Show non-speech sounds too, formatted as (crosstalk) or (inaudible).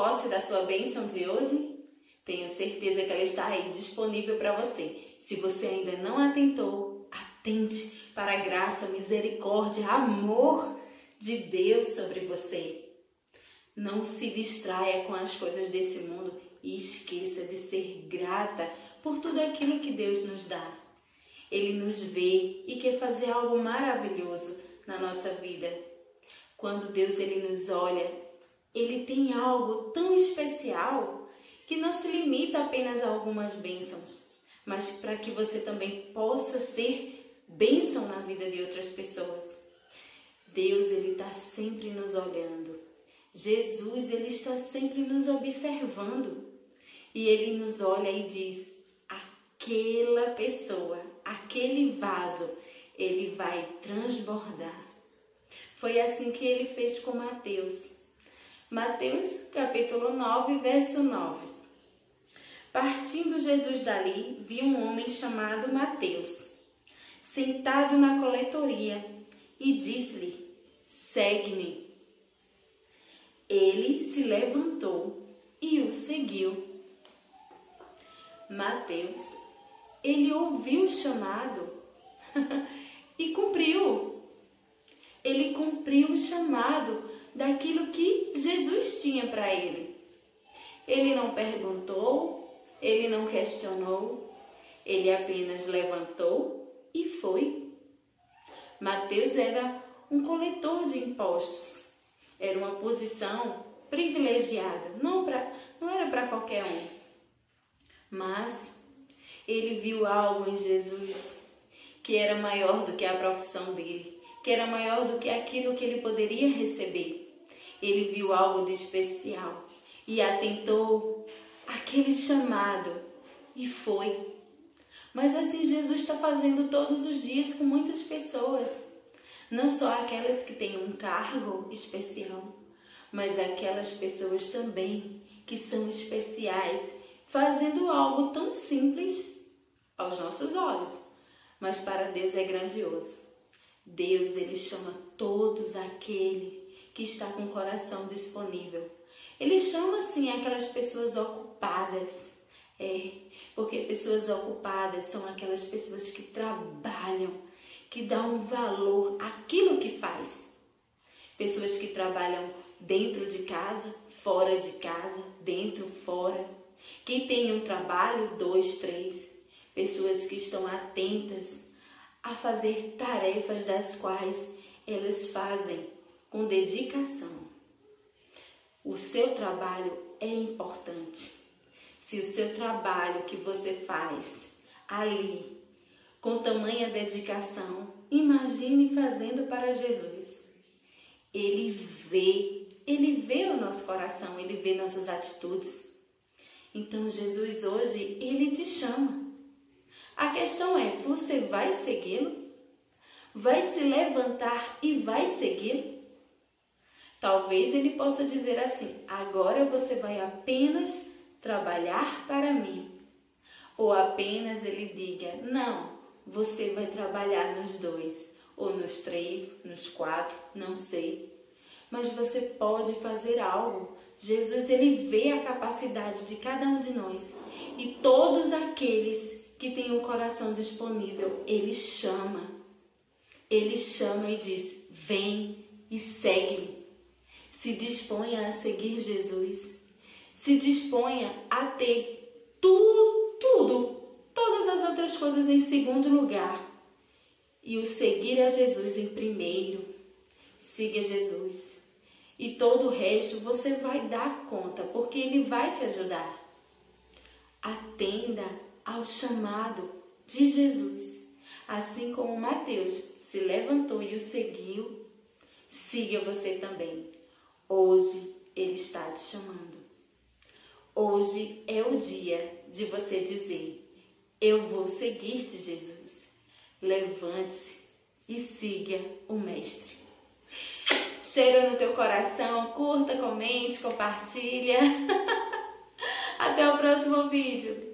posse da sua bênção de hoje? Tenho certeza que ela está aí disponível para você. Se você ainda não atentou, atente para a graça, misericórdia, amor de Deus sobre você. Não se distraia com as coisas desse mundo e esqueça de ser grata por tudo aquilo que Deus nos dá. Ele nos vê e quer fazer algo maravilhoso na nossa vida. Quando Deus ele nos olha, ele tem algo tão especial que não se limita apenas a algumas bênçãos, mas para que você também possa ser bênção na vida de outras pessoas. Deus ele está sempre nos olhando. Jesus ele está sempre nos observando e ele nos olha e diz: aquela pessoa, aquele vaso, ele vai transbordar. Foi assim que ele fez com Mateus. Mateus, capítulo 9, verso 9. Partindo Jesus dali, viu um homem chamado Mateus, sentado na coletoria, e disse-lhe: Segue-me. Ele se levantou e o seguiu. Mateus, ele ouviu o chamado (laughs) e cumpriu ele cumpriu o chamado daquilo que Jesus tinha para ele. Ele não perguntou, ele não questionou, ele apenas levantou e foi. Mateus era um coletor de impostos. Era uma posição privilegiada, não, pra, não era para qualquer um. Mas ele viu algo em Jesus que era maior do que a profissão dele que era maior do que aquilo que ele poderia receber. Ele viu algo de especial e atentou aquele chamado e foi. Mas assim Jesus está fazendo todos os dias com muitas pessoas, não só aquelas que têm um cargo especial, mas aquelas pessoas também que são especiais, fazendo algo tão simples aos nossos olhos, mas para Deus é grandioso. Deus, ele chama todos aquele que está com o coração disponível. Ele chama sim aquelas pessoas ocupadas. É, porque pessoas ocupadas são aquelas pessoas que trabalham, que dão valor àquilo que faz. Pessoas que trabalham dentro de casa, fora de casa, dentro, fora. Que tem um trabalho, dois, três. Pessoas que estão atentas a fazer tarefas das quais elas fazem com dedicação. O seu trabalho é importante. Se o seu trabalho que você faz ali com tamanha dedicação, imagine fazendo para Jesus. Ele vê, ele vê o nosso coração, ele vê nossas atitudes. Então Jesus hoje, ele te chama a questão é: você vai segui-lo? Vai se levantar e vai segui-lo? Talvez ele possa dizer assim: agora você vai apenas trabalhar para mim. Ou apenas ele diga: não, você vai trabalhar nos dois, ou nos três, nos quatro, não sei. Mas você pode fazer algo. Jesus ele vê a capacidade de cada um de nós e todos aqueles que tem o coração disponível, ele chama. Ele chama e diz: Vem e segue-me. Se disponha a seguir Jesus. Se disponha a ter tudo, tudo, todas as outras coisas em segundo lugar. E o seguir a Jesus em primeiro. Siga Jesus. E todo o resto você vai dar conta, porque Ele vai te ajudar. Atenda ao chamado de Jesus. Assim como Mateus se levantou e o seguiu, siga você também. Hoje ele está te chamando. Hoje é o dia de você dizer: Eu vou seguir-te, Jesus. Levante-se e siga o Mestre. Cheiro no teu coração, curta, comente, compartilha. (laughs) Até o próximo vídeo.